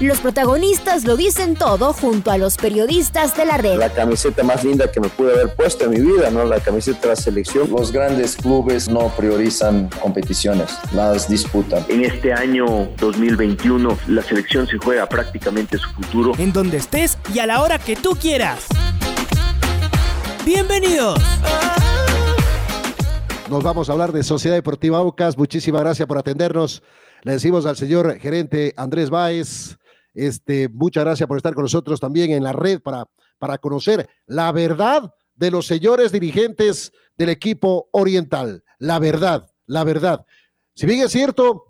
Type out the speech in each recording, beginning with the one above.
Los protagonistas lo dicen todo junto a los periodistas de la red. La camiseta más linda que me pude haber puesto en mi vida, ¿no? La camiseta de la selección. Los grandes clubes no priorizan competiciones, las disputan. En este año 2021 la selección se juega prácticamente su futuro. En donde estés y a la hora que tú quieras. Bienvenidos. Nos vamos a hablar de Sociedad Deportiva Aucas. Muchísimas gracias por atendernos. Le decimos al señor gerente Andrés Báez, este, muchas gracias por estar con nosotros también en la red para, para conocer la verdad de los señores dirigentes del equipo oriental. La verdad, la verdad. Si bien es cierto,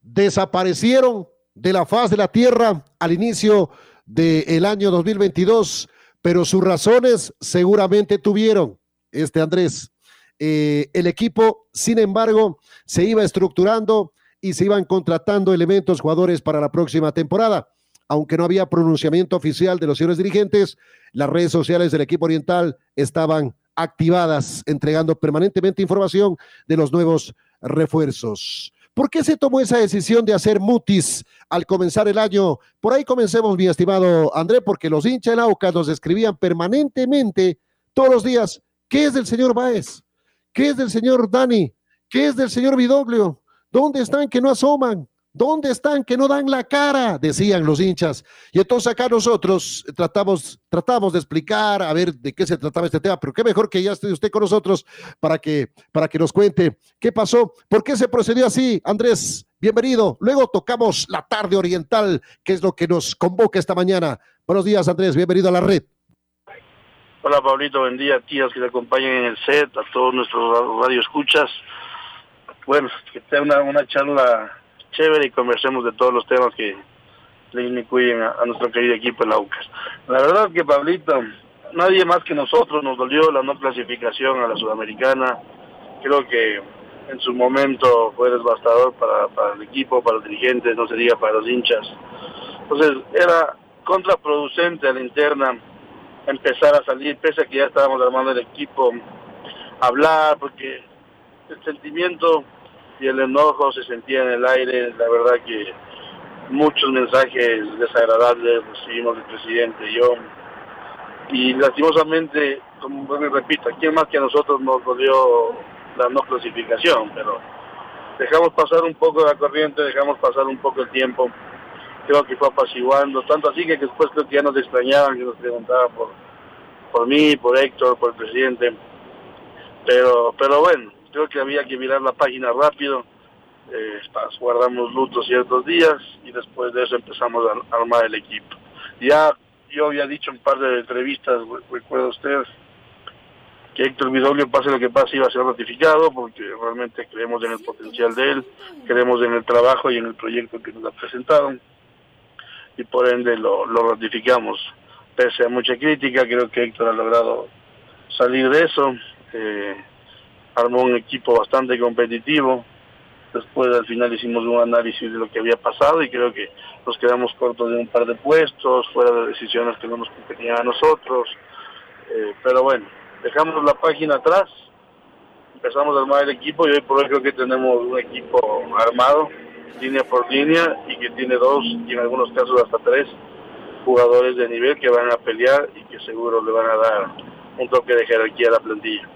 desaparecieron de la faz de la tierra al inicio del año 2022, pero sus razones seguramente tuvieron, este Andrés. Eh, el equipo, sin embargo, se iba estructurando y se iban contratando elementos jugadores para la próxima temporada. Aunque no había pronunciamiento oficial de los señores dirigentes, las redes sociales del equipo oriental estaban activadas, entregando permanentemente información de los nuevos refuerzos. ¿Por qué se tomó esa decisión de hacer mutis al comenzar el año? Por ahí comencemos, mi estimado André, porque los hinchas en Aucas nos escribían permanentemente todos los días, ¿qué es del señor Baez? ¿Qué es del señor Dani? ¿Qué es del señor Vidoglio? ¿Dónde están que no asoman? ¿Dónde están que no dan la cara? Decían los hinchas. Y entonces acá nosotros tratamos, tratamos de explicar, a ver de qué se trataba este tema, pero qué mejor que ya esté usted con nosotros para que, para que nos cuente qué pasó, por qué se procedió así. Andrés, bienvenido. Luego tocamos la tarde oriental, que es lo que nos convoca esta mañana. Buenos días, Andrés, bienvenido a la red. Hola, Pablito, buen día tías que te acompañan en el set, a todos nuestros radioescuchas. escuchas bueno, que sea una, una charla chévere y conversemos de todos los temas que le incluyen a, nuestro querido equipo el AUCAS. La verdad que Pablito, nadie más que nosotros nos dolió la no clasificación a la Sudamericana. Creo que en su momento fue devastador para, para el equipo, para los dirigentes, no se diga para los hinchas. Entonces era contraproducente a la interna empezar a salir, pese a que ya estábamos armando el equipo, hablar, porque el sentimiento y el enojo se sentía en el aire, la verdad que muchos mensajes desagradables recibimos del presidente y yo, y lastimosamente, como me repito, ¿quién más que a nosotros nos dolió la no clasificación? Pero dejamos pasar un poco la corriente, dejamos pasar un poco el tiempo, creo que fue apaciguando, tanto así que después creo que ya nos extrañaban, que nos preguntaban por, por mí, por Héctor, por el presidente, pero, pero bueno, creo que había que mirar la página rápido, eh, guardamos luto ciertos días y después de eso empezamos a armar el equipo. Ya yo había dicho en un par de entrevistas, recuerda usted, que Héctor Vidoglio, pase lo que pase, iba a ser ratificado porque realmente creemos en el potencial de él, creemos en el trabajo y en el proyecto que nos ha presentado y por ende lo, ratificamos. Pese a mucha crítica, creo que Héctor ha logrado salir de eso. Eh, armó un equipo bastante competitivo. Después al final hicimos un análisis de lo que había pasado y creo que nos quedamos cortos de un par de puestos, fuera de decisiones que no nos competían a nosotros. Eh, pero bueno, dejamos la página atrás, empezamos a armar el equipo y hoy por hoy creo que tenemos un equipo armado, línea por línea, y que tiene dos y en algunos casos hasta tres jugadores de nivel que van a pelear y que seguro le van a dar un toque de jerarquía a la plantilla.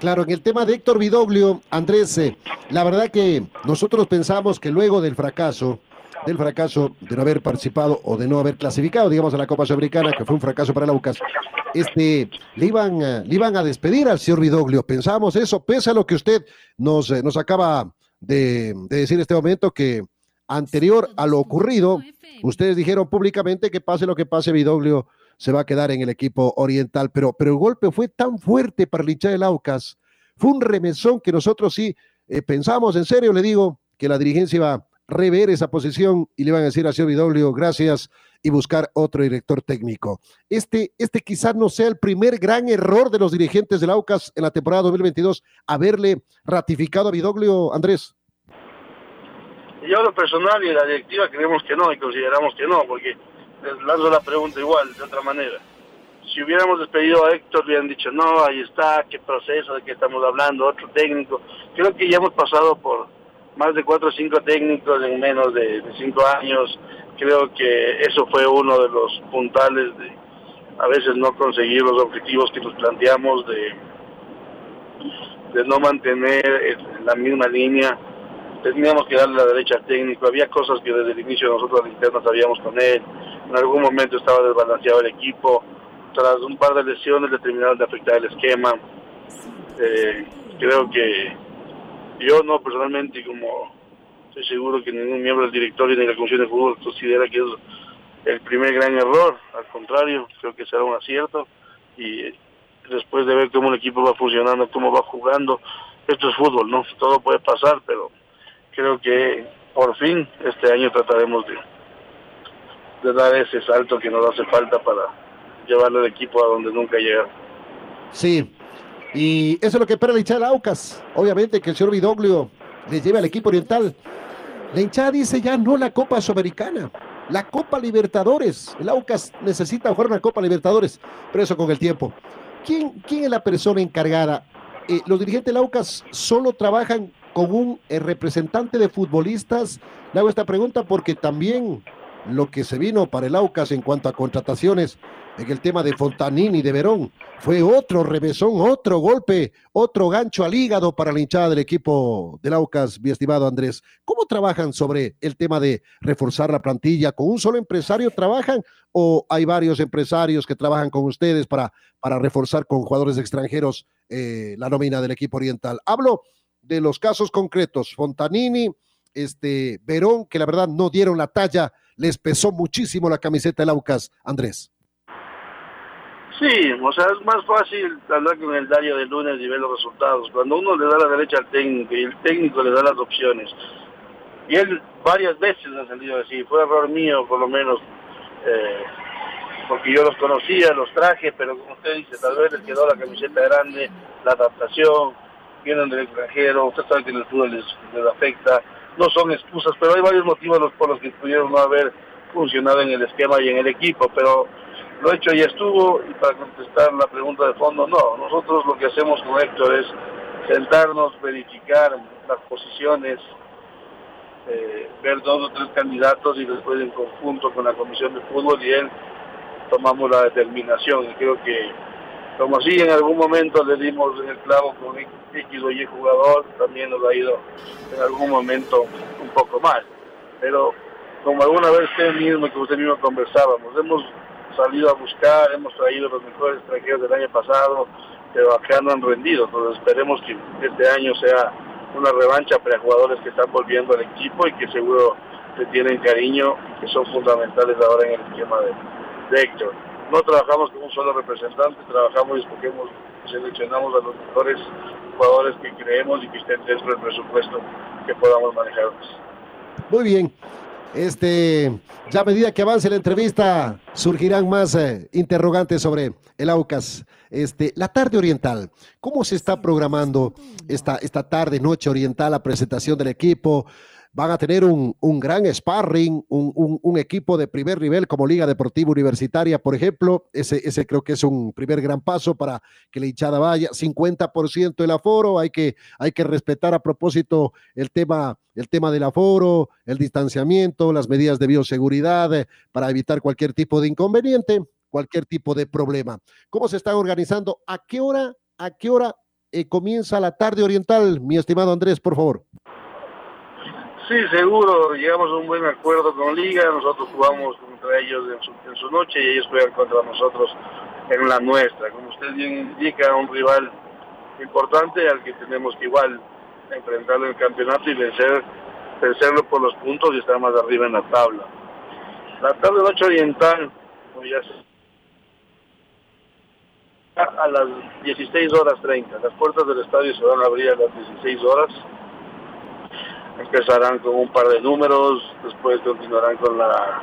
Claro, en el tema de Héctor Vidoglio, Andrés, eh, la verdad que nosotros pensamos que luego del fracaso, del fracaso de no haber participado o de no haber clasificado, digamos, a la Copa Sudamericana, que fue un fracaso para el Aucas, este, le iban, le iban a despedir al señor Vidoglio. Pensábamos eso, pese a lo que usted nos, eh, nos acaba de, de decir en este momento, que anterior a lo ocurrido, ustedes dijeron públicamente que pase lo que pase, Vidoglio se va a quedar en el equipo oriental, pero, pero el golpe fue tan fuerte para el del Aucas, fue un remesón que nosotros sí eh, pensamos, en serio le digo, que la dirigencia iba a rever esa posición y le iban a decir a Vidoglio, gracias, y buscar otro director técnico. Este, este quizás no sea el primer gran error de los dirigentes del Aucas en la temporada 2022, haberle ratificado a Vidoglio, Andrés. Yo lo personal y la directiva creemos que no y consideramos que no, porque les lanzo la pregunta igual, de otra manera. Si hubiéramos despedido a Héctor, hubieran dicho, no, ahí está, qué proceso, de qué estamos hablando, otro técnico. Creo que ya hemos pasado por más de cuatro o cinco técnicos en menos de, cinco años. Creo que eso fue uno de los puntales de a veces no conseguir los objetivos que nos planteamos, de, de no mantener la misma línea teníamos que darle la derecha al técnico, había cosas que desde el inicio nosotros al interno sabíamos con él, en algún momento estaba desbalanceado el equipo, tras un par de lesiones le terminaron de afectar el esquema, eh, creo que yo no personalmente como estoy seguro que ningún miembro del directorio ni de la comisión de fútbol considera que es el primer gran error, al contrario, creo que será un acierto. Y después de ver cómo el equipo va funcionando, cómo va jugando, esto es fútbol, ¿no? Todo puede pasar, pero creo que por fin este año trataremos de, dar ese salto que nos hace falta para llevarle el equipo a donde nunca llega. Sí, y eso es lo que espera la hinchada de Aucas. Obviamente que el señor Vidoglio le lleve al equipo oriental. La hinchada dice ya no la Copa Sudamericana, la Copa Libertadores. El Aucas necesita jugar una Copa Libertadores, pero eso con el tiempo. ¿Quién, quién es la persona encargada? Eh, los dirigentes del Aucas solo trabajan con un eh, representante de futbolistas? Le hago esta pregunta porque también lo que se vino para el Aucas en cuanto a contrataciones en el tema de Fontanini de Verón fue otro revesón, otro golpe, otro gancho al hígado para la hinchada del equipo del Aucas, mi estimado Andrés. ¿Cómo trabajan sobre el tema de reforzar la plantilla? ¿Con un solo empresario trabajan o hay varios empresarios que trabajan con ustedes para, para reforzar con jugadores extranjeros eh, la nómina del equipo oriental? Hablo de los casos concretos, Fontanini, este, Verón, que la verdad no dieron la talla, les pesó muchísimo la camiseta del Aucas, Andrés. Sí, o sea, es más fácil hablar con el diario de lunes y ver los resultados. Cuando uno le da la derecha al técnico y el técnico le da las opciones. Y él varias veces ha salido así, fue error mío por lo menos, eh, porque yo los conocía, los traje, pero como usted dice, tal vez les quedó la camiseta grande, la adaptación, vienen del extranjero, usted sabe que en el fútbol les, afecta, no son excusas, pero hay varios motivos por los que pudieron no haber funcionado en el esquema y en el equipo, pero lo hecho ya estuvo y para contestar la pregunta de fondo, no, nosotros lo que hacemos con Héctor es sentarnos, verificar las posiciones, eh, ver dos o tres candidatos y después en conjunto con la comisión de fútbol y él tomamos la determinación y creo que como si en algún momento le dimos el clavo con X o Y jugador, también nos ha ido en algún momento un poco mal. Pero como alguna vez usted mismo, que usted mismo conversábamos, hemos salido a buscar, hemos traído los mejores extranjeros del año pasado, pero acá no han rendido. Entonces esperemos que este año sea una revancha para jugadores que están volviendo al equipo y que seguro le tienen cariño y que son fundamentales ahora en el esquema de, de Héctor no trabajamos con un solo representante, trabajamos y escogemos, seleccionamos a los mejores jugadores que creemos y que estén dentro del presupuesto que podamos manejar. Muy bien. Este, ya a medida que avance la entrevista, surgirán más eh, interrogantes sobre el AUCAS. Este, la tarde oriental, ¿cómo se está programando esta, esta tarde, noche oriental, la presentación del equipo? Van a tener un, gran sparring, un, equipo de primer nivel como Liga Deportiva Universitaria, por ejemplo. Ese, ese creo que es un primer gran paso para que la hinchada vaya. 50% el aforo, hay que, hay que respetar a propósito el tema, el tema del aforo, el distanciamiento, las medidas de bioseguridad eh, para evitar cualquier tipo de inconveniente, cualquier tipo de problema. ¿Cómo se está organizando? ¿A qué hora, a qué hora eh, comienza la tarde oriental, mi estimado Andrés, por favor? Sí, seguro, llegamos a un buen acuerdo con Liga, nosotros jugamos contra ellos en su, noche y ellos juegan contra nosotros en la nuestra. Como usted bien indica, un rival importante al que tenemos que igual enfrentarlo en el campeonato y vencer, vencerlo por los puntos y estar más arriba en la tabla. La tarde noche oriental, como ya a las 16 horas 30. Las puertas del estadio se van a abrir a las 16 horas empezarán con un par de números, después continuarán con la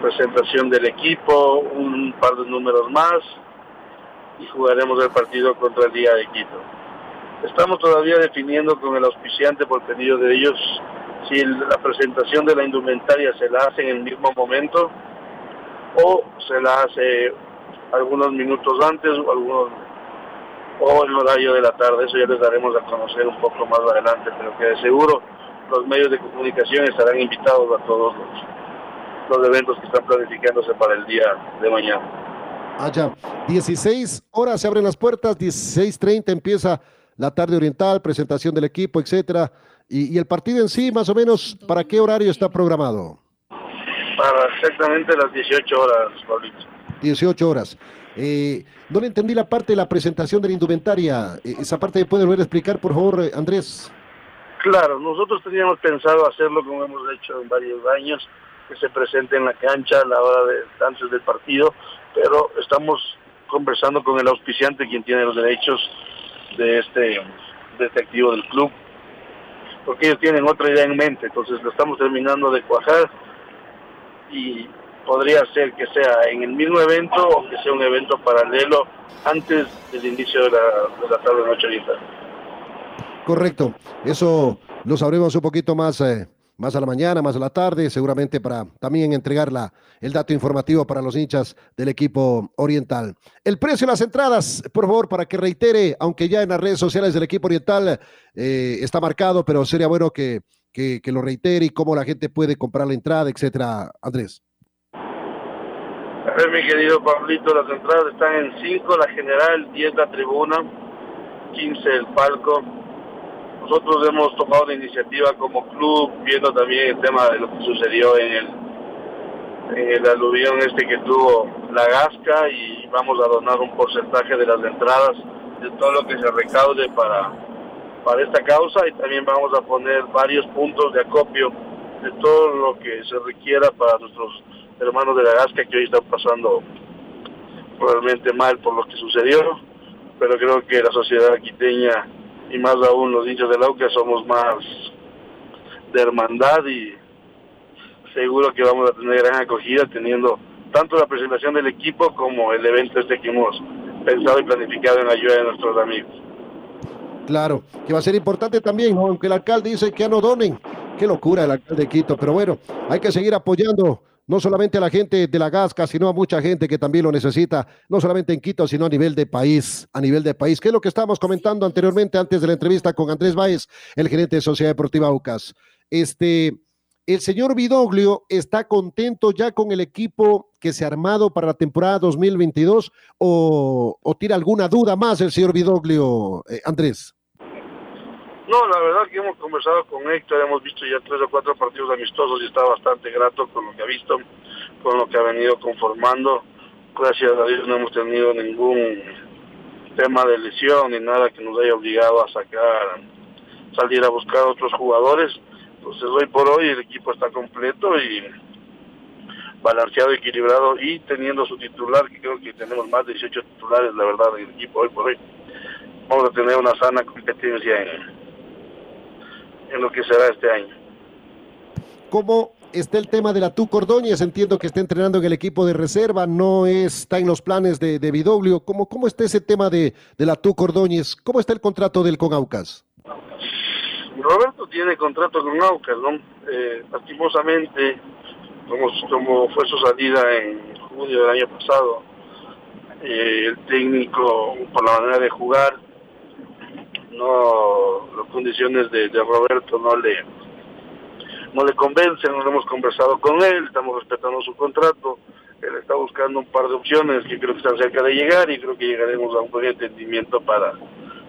presentación del equipo, un par de números más y jugaremos el partido contra el Día de Quito. Estamos todavía definiendo con el auspiciante por pedido de ellos si la presentación de la indumentaria se la hace en el mismo momento o se la hace algunos minutos antes o algunos o en horario de la tarde, eso ya les daremos a conocer un poco más adelante, pero que de seguro los medios de comunicación estarán invitados a todos los, los eventos que están planificándose para el día de mañana. Allá, 16 horas se abren las puertas, 16.30 empieza la tarde oriental, presentación del equipo, etcétera. Y, y, el partido en sí, más o menos, ¿para qué horario está programado? Para exactamente las 18 horas, Pablito. 18 horas. Eh, no le entendí la parte de la presentación de la indumentaria. Eh, esa parte puede volver a explicar, por favor, eh, Andrés. Claro, nosotros teníamos pensado hacerlo como hemos hecho en varios años, que se presente en la cancha a la hora de antes del partido, pero estamos conversando con el auspiciante, quien tiene los derechos de este detectivo del club, porque ellos tienen otra idea en mente, entonces lo estamos terminando de cuajar y podría ser que sea en el mismo evento o que sea un evento paralelo antes del inicio de la, de la tarde noche ahorita. Correcto, eso lo sabremos un poquito más, eh, más a la mañana, más a la tarde, seguramente para también entregar la, el dato informativo para los hinchas del equipo oriental. El precio de las entradas, por favor, para que reitere, aunque ya en las redes sociales del equipo oriental eh, está marcado, pero sería bueno que, que, que lo reitere y cómo la gente puede comprar la entrada, etcétera, Andrés. Mi querido Pablito, las entradas están en 5 la general, 10 la tribuna, 15 el palco. Nosotros hemos tomado la iniciativa como club, viendo también el tema de lo que sucedió en el, en el aluvión este que tuvo la Gasca y vamos a donar un porcentaje de las entradas de todo lo que se recaude para, para esta causa y también vamos a poner varios puntos de acopio de todo lo que se requiera para nuestros hermanos de la Gasca que hoy están pasando probablemente mal por lo que sucedió, pero creo que la sociedad quiteña y más aún los hinchas del AUCA somos más de hermandad y seguro que vamos a tener gran acogida teniendo tanto la presentación del equipo como el evento este que hemos pensado y planificado en ayuda de nuestros amigos. Claro, que va a ser importante también, aunque el alcalde dice que ya no donen. Qué locura el alcalde de Quito, pero bueno, hay que seguir apoyando no solamente a la gente de la Gasca, sino a mucha gente que también lo necesita, no solamente en Quito, sino a nivel de país, a nivel de país, que es lo que estábamos comentando anteriormente antes de la entrevista con Andrés Báez, el gerente de Sociedad Deportiva UCAS. Este, el señor Vidoglio está contento ya con el equipo que se ha armado para la temporada 2022 o, o tira alguna duda más el señor Vidoglio, eh, Andrés. No, la verdad que hemos conversado con Héctor, hemos visto ya tres o cuatro partidos amistosos y está bastante grato con lo que ha visto, con lo que ha venido conformando. Gracias a Dios no hemos tenido ningún tema de lesión ni nada que nos haya obligado a sacar, salir a buscar otros jugadores. Entonces hoy por hoy el equipo está completo y balanceado, equilibrado y teniendo su titular, que creo que tenemos más de 18 titulares, la verdad, del equipo hoy por hoy. Vamos a tener una sana competencia en, en lo que será este año. ¿Cómo está el tema de la Tu Cordóñez? Entiendo que está entrenando en el equipo de reserva, no está en los planes de, de Vidoglio. ¿Cómo, ¿Cómo está ese tema de, de la Tu Cordóñez? ¿Cómo está el contrato del con Aucas? Roberto tiene contrato con Aucas, ¿no? Eh, lastimosamente, como, como fue su salida en junio del año pasado, eh, el técnico, por la manera de jugar, no las condiciones de, Roberto no le no le convencen, no hemos conversado con él, estamos respetando su contrato, él está buscando un par de opciones que creo que están cerca de llegar y creo que llegaremos a un buen entendimiento para,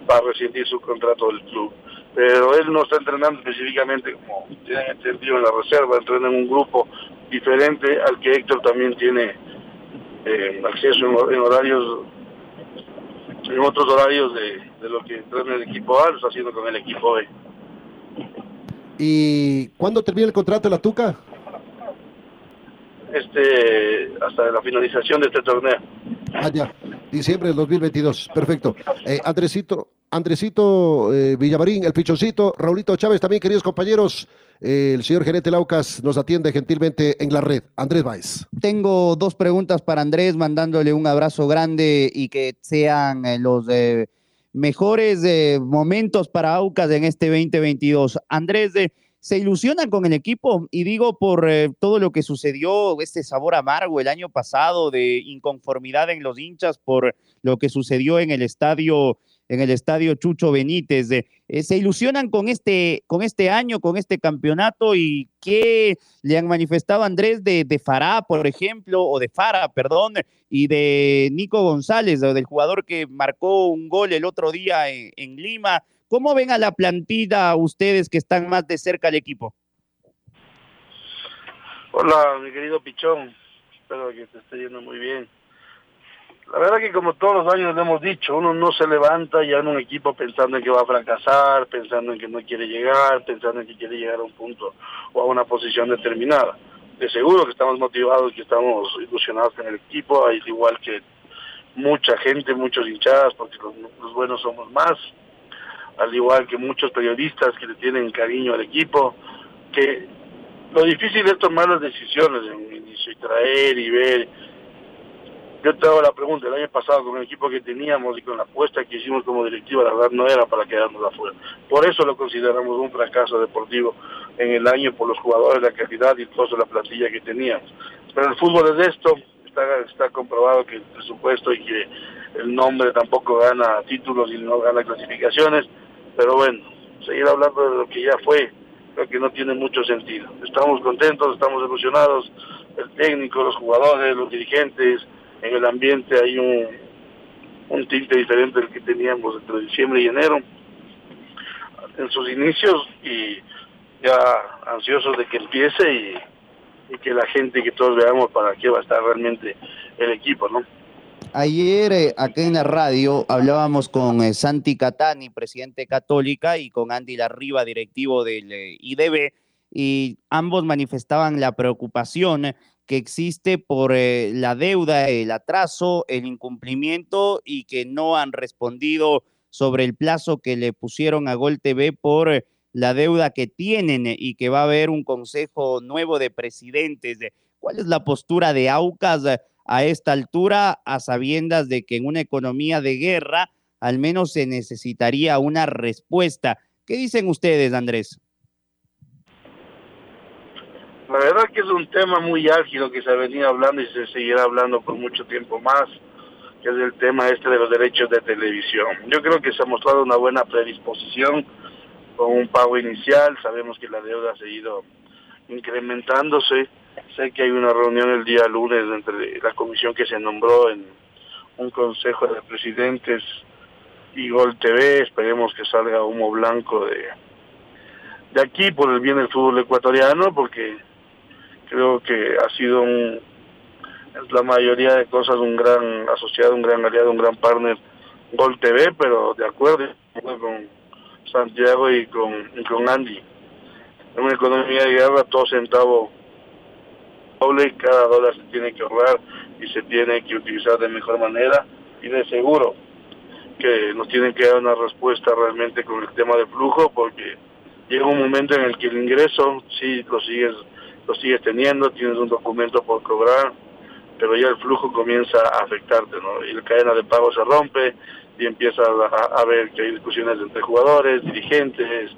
para rescindir su contrato del club. Pero él no está entrenando específicamente como tienen entendido en la reserva, entrena en un grupo diferente al que Héctor también tiene eh, acceso en horarios en otros horarios de, de lo que entrena el equipo A, lo está haciendo con el equipo B. ¿Y cuándo termina el contrato de la Tuca? Este, hasta la finalización de este torneo. Ah, ya, diciembre del 2022, perfecto. Eh, Andresito, Andresito eh, Villamarín, el Pichoncito, Raulito Chávez, también queridos compañeros, el señor gerente Laucas nos atiende gentilmente en la red. Andrés Báez. Tengo dos preguntas para Andrés, mandándole un abrazo grande y que sean eh, mejores momentos para Aucas en este 2022. Andrés, se ilusionan con el equipo y digo por todo lo que sucedió, este sabor amargo el año pasado de inconformidad en los hinchas por lo que sucedió en el estadio en el estadio Chucho Benítez. Eh, ¿Se ilusionan con este, con este año, con este campeonato? ¿Y qué le han manifestado Andrés de, de Fará, por ejemplo, o de Fara, perdón, y de Nico González, del jugador que marcó un gol el otro día en, Lima? ¿Cómo ven a la plantilla ustedes que están más de cerca al equipo? Hola, mi querido Pichón. Espero que te esté yendo muy bien. La verdad que como todos los años le hemos dicho, uno no se levanta ya en un equipo pensando en que va a fracasar, pensando en que no quiere llegar, pensando en que quiere llegar a un punto o a una posición determinada. De seguro que estamos motivados, que estamos ilusionados en el equipo, al igual que mucha gente, muchos hinchadas, porque los, buenos somos más, al igual que muchos periodistas que le tienen cariño al equipo, que lo difícil es tomar las decisiones en un inicio y traer y ver yo te hago la pregunta, el año pasado con el equipo que teníamos y con la apuesta que hicimos como directiva, la verdad no era para quedarnos afuera. Por eso lo consideramos un fracaso deportivo en el año por los jugadores, la calidad y toda la plantilla que teníamos. Pero el fútbol es esto, está, está comprobado que el presupuesto y que el nombre tampoco gana títulos y no gana clasificaciones, pero bueno, seguir hablando de lo que ya fue, creo que no tiene mucho sentido. Estamos contentos, estamos emocionados, el técnico, los jugadores, los dirigentes, en el ambiente hay un, un tinte diferente del que teníamos entre diciembre y enero en sus inicios y ya ansiosos de que empiece y, que la gente que todos veamos para qué va a estar realmente el equipo, ¿no? Ayer eh, aquí en la radio hablábamos con eh, Santi Catani, presidente católica, y con Andy Larriba, directivo del eh, IDB, y ambos manifestaban la preocupación que existe por eh, la deuda, el atraso, el incumplimiento y que no han respondido sobre el plazo que le pusieron a Gol TV por eh, la deuda que tienen eh, y que va a haber un consejo nuevo de presidentes. ¿Cuál es la postura de Aucas a esta altura, a sabiendas de que en una economía de guerra al menos se necesitaría una respuesta? ¿Qué dicen ustedes, Andrés? La verdad que es un tema muy álgido que se ha venido hablando y se seguirá hablando por mucho tiempo más, que es el tema este de los derechos de televisión. Yo creo que se ha mostrado una buena predisposición con un pago inicial, sabemos que la deuda ha seguido incrementándose, sé que hay una reunión el día lunes entre la comisión que se nombró en un consejo de presidentes y Gol TV, esperemos que salga humo blanco de, de aquí por el bien del fútbol ecuatoriano, porque creo que ha sido un, la mayoría de cosas un gran asociado, un gran aliado, un gran partner Gol TV, pero de acuerdo con Santiago y con, con Andy. En una economía de guerra, todo centavo doble, cada dólar se tiene que ahorrar y se tiene que utilizar de mejor manera y de seguro que nos tienen que dar una respuesta realmente con el tema del flujo porque llega un momento en el que el ingreso sí lo sigues lo sigues teniendo, tienes un documento por cobrar, pero ya el flujo comienza a afectarte, ¿no? Y la cadena de pago se rompe y empieza a, ver que hay discusiones entre jugadores, dirigentes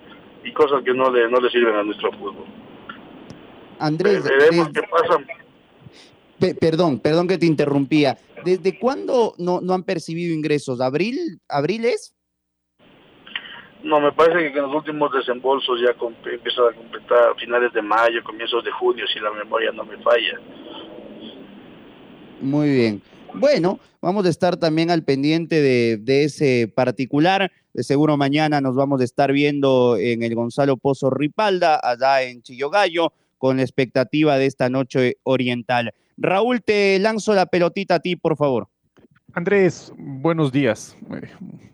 y cosas que no le, no le sirven a nuestro fútbol. Andrés, veremos qué pasa. perdón, perdón que te interrumpía. ¿Desde cuándo no, no han percibido ingresos? ¿Abril? ¿Abril es? No, me parece que en los últimos desembolsos ya empiezan a completar a finales de mayo, comienzos de junio, si la memoria no me falla. Muy bien. Bueno, vamos a estar también al pendiente de, ese particular. De seguro mañana nos vamos a estar viendo en el Gonzalo Pozo Ripalda, allá en Chillogallo, con la expectativa de esta noche oriental. Raúl, te lanzo la pelotita a ti, por favor. Andrés, buenos días. Eh,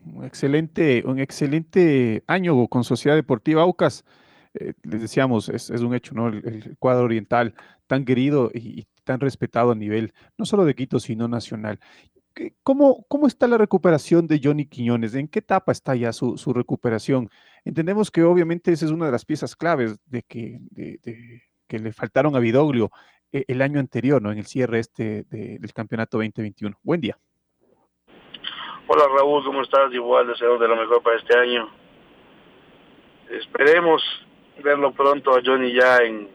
un excelente, un excelente año con Sociedad Deportiva Aucas. Eh, les decíamos, es, un hecho, ¿no? El, cuadro oriental tan querido y, tan respetado a nivel no solo de Quito, sino nacional. ¿Cómo, ¿Cómo está la recuperación de Johnny Quiñones? ¿En qué etapa está ya su, recuperación? Entendemos que obviamente esa es una de las piezas claves de que, que le faltaron a Vidoglio eh, el año anterior, ¿no? En el cierre este del campeonato 2021. Buen día. Hola Raúl, ¿cómo estás? Igual deseo de lo mejor para este año. Esperemos verlo pronto a Johnny ya en,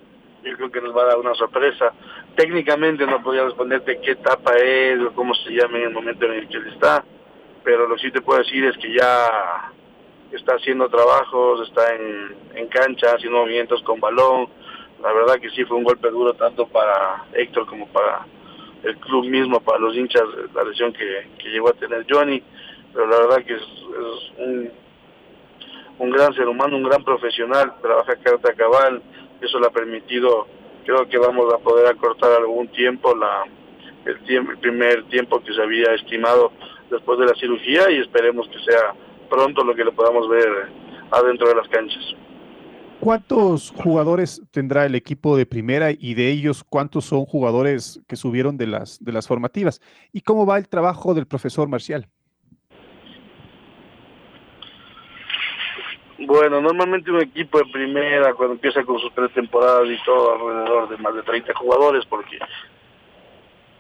yo creo que nos va a dar una sorpresa. Técnicamente no podía responderte qué etapa es o cómo se llama en el momento en el que él está, pero lo que sí te puedo decir es que ya está haciendo trabajos, está en, en cancha, haciendo movimientos con balón. La verdad que sí fue un golpe duro tanto para Héctor como para el club mismo, para los hinchas, la lesión que, que llegó a tener Johnny, pero la verdad que es, un, un gran ser humano, un gran profesional, trabaja carta cabal, eso le ha permitido, creo que vamos a poder acortar algún tiempo la el, tiempo, el primer tiempo que se había estimado después de la cirugía y esperemos que sea pronto lo que le podamos ver adentro de las canchas. ¿Cuántos jugadores tendrá el equipo de primera y de ellos cuántos son jugadores que subieron de las, de las formativas? ¿Y cómo va el trabajo del profesor Marcial? Bueno, normalmente un equipo de primera, cuando empieza con sus tres temporadas y todo, alrededor de más de 30 jugadores, porque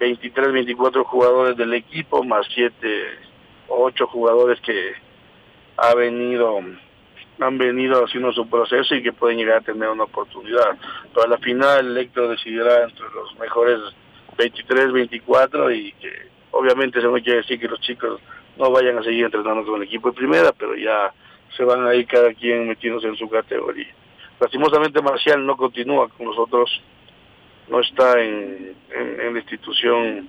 23, 24 jugadores del equipo, más 7 o 8 jugadores que ha venido han venido haciendo su proceso y que pueden llegar a tener una oportunidad. Pero a la final Héctor decidirá entre los mejores 23, 24 y que obviamente eso no quiere decir que los chicos no vayan a seguir entrenando con el equipo de primera, pero ya se van a ir cada quien metiéndose en su categoría. Lastimosamente Marcial no continúa con nosotros, no está en, la institución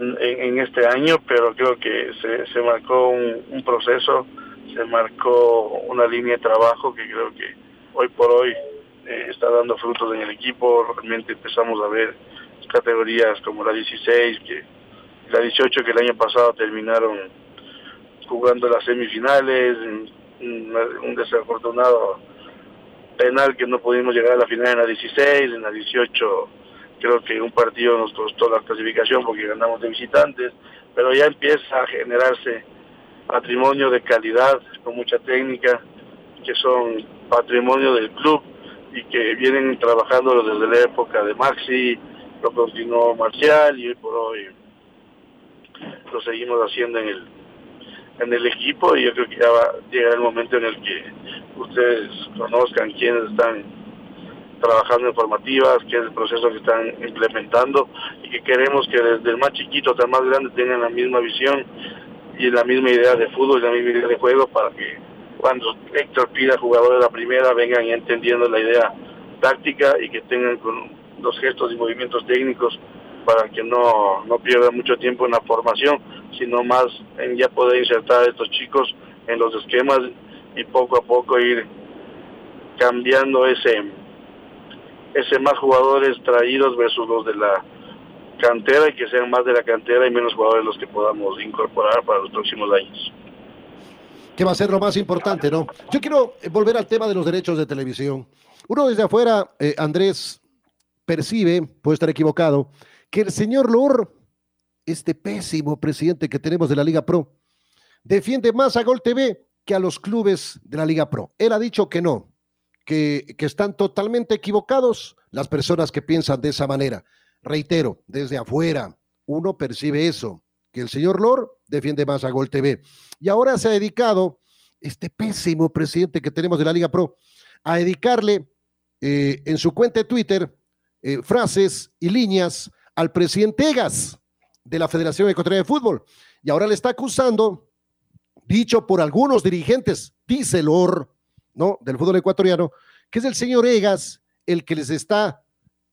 en, este año, pero creo que se marcó un proceso se marcó una línea de trabajo que creo que hoy por hoy eh, está dando frutos en el equipo. Realmente empezamos a ver categorías como la 16, que la 18 que el año pasado terminaron jugando las semifinales, un, desafortunado penal que no pudimos llegar a la final en la 16, en la 18 creo que un partido nos costó la clasificación porque ganamos de visitantes, pero ya empieza a generarse patrimonio de calidad, con mucha técnica, que son patrimonio del club y que vienen trabajando desde la época de Maxi, lo continuó Marcial y hoy por hoy lo seguimos haciendo en el en el equipo y yo creo que ya va a llegar el momento en el que ustedes conozcan quiénes están trabajando en formativas, qué es el proceso que están implementando y que queremos que desde el más chiquito hasta el más grande tengan la misma visión y la misma idea de fútbol, la misma idea de juego para que cuando Héctor pida jugadores de la primera vengan entendiendo la idea táctica y que tengan los gestos y movimientos técnicos para que no, no pierdan mucho tiempo en la formación, sino más en ya poder insertar a estos chicos en los esquemas y poco a poco ir cambiando ese ese más jugadores traídos versus los de la cantera y que sean más de la cantera y menos jugadores los que podamos incorporar para los próximos años. Que va a ser lo más importante, ¿no? Yo quiero eh, volver al tema de los derechos de televisión. Uno desde afuera, eh, Andrés, percibe, puede estar equivocado, que el señor Lor, este pésimo presidente que tenemos de la Liga Pro, defiende más a Gol TV que a los clubes de la Liga Pro. Él ha dicho que no, que están totalmente equivocados las personas que piensan de esa manera. Reitero, desde afuera uno percibe eso, que el señor Lor defiende más a Gol TV. Y ahora se ha dedicado, este pésimo presidente que tenemos de la Liga Pro, a dedicarle eh, en su cuenta de Twitter eh, frases y líneas al presidente Egas de la Federación Ecuatoriana de Fútbol. Y ahora le está acusando, dicho por algunos dirigentes, dice Lor, ¿no? Del fútbol ecuatoriano, que es el señor Egas el que les está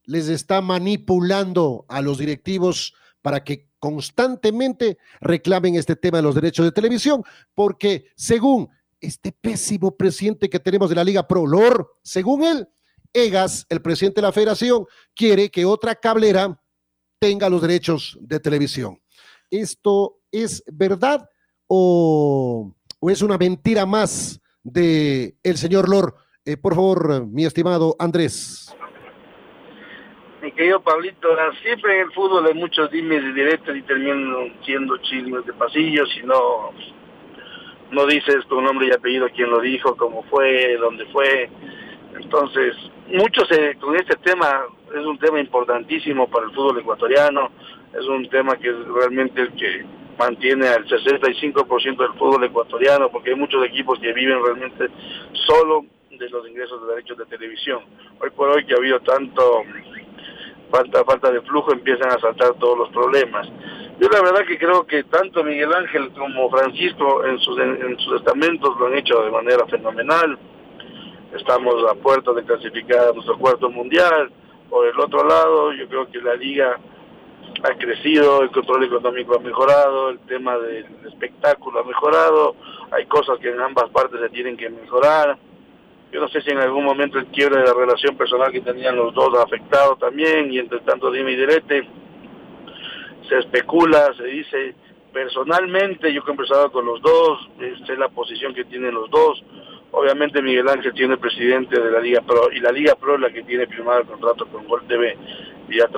les está manipulando a los directivos para que constantemente reclamen este tema de los derechos de televisión, porque según este pésimo presidente que tenemos de la Liga Pro, Lor, según él, Egas, el presidente de la federación, quiere que otra cablera tenga los derechos de televisión. ¿Esto es verdad o, es una mentira más de el señor Lor? Eh, por favor, mi estimado Andrés. Mi querido Pablito, siempre en el fútbol hay muchos dimes y directos y terminan siendo chismes de pasillos y no, no dices tu nombre y apellido quién lo dijo, cómo fue, dónde fue. Entonces, muchos eh, con este tema es un tema importantísimo para el fútbol ecuatoriano, es un tema que es realmente el que mantiene al 65% del fútbol ecuatoriano, porque hay muchos equipos que viven realmente solo de los ingresos de derechos de televisión. Hoy por hoy que ha habido tanto falta falta de flujo empiezan a saltar todos los problemas. Yo la verdad que creo que tanto Miguel Ángel como Francisco en sus, en sus estamentos lo han hecho de manera fenomenal. Estamos a puerta de clasificar a nuestro cuarto mundial. Por el otro lado, yo creo que la liga ha crecido, el control económico ha mejorado, el tema del espectáculo ha mejorado, hay cosas que en ambas partes se tienen que mejorar. Yo no sé si en algún momento el quiebre de la relación personal que tenían los dos afectado también, y entre tanto dime y direte, se especula, se dice, personalmente yo he conversado con los dos, sé la posición que tienen los dos, obviamente Miguel Ángel tiene presidente de la Liga Pro, y la Liga Pro es la que tiene firmado el contrato con Gol TV, y a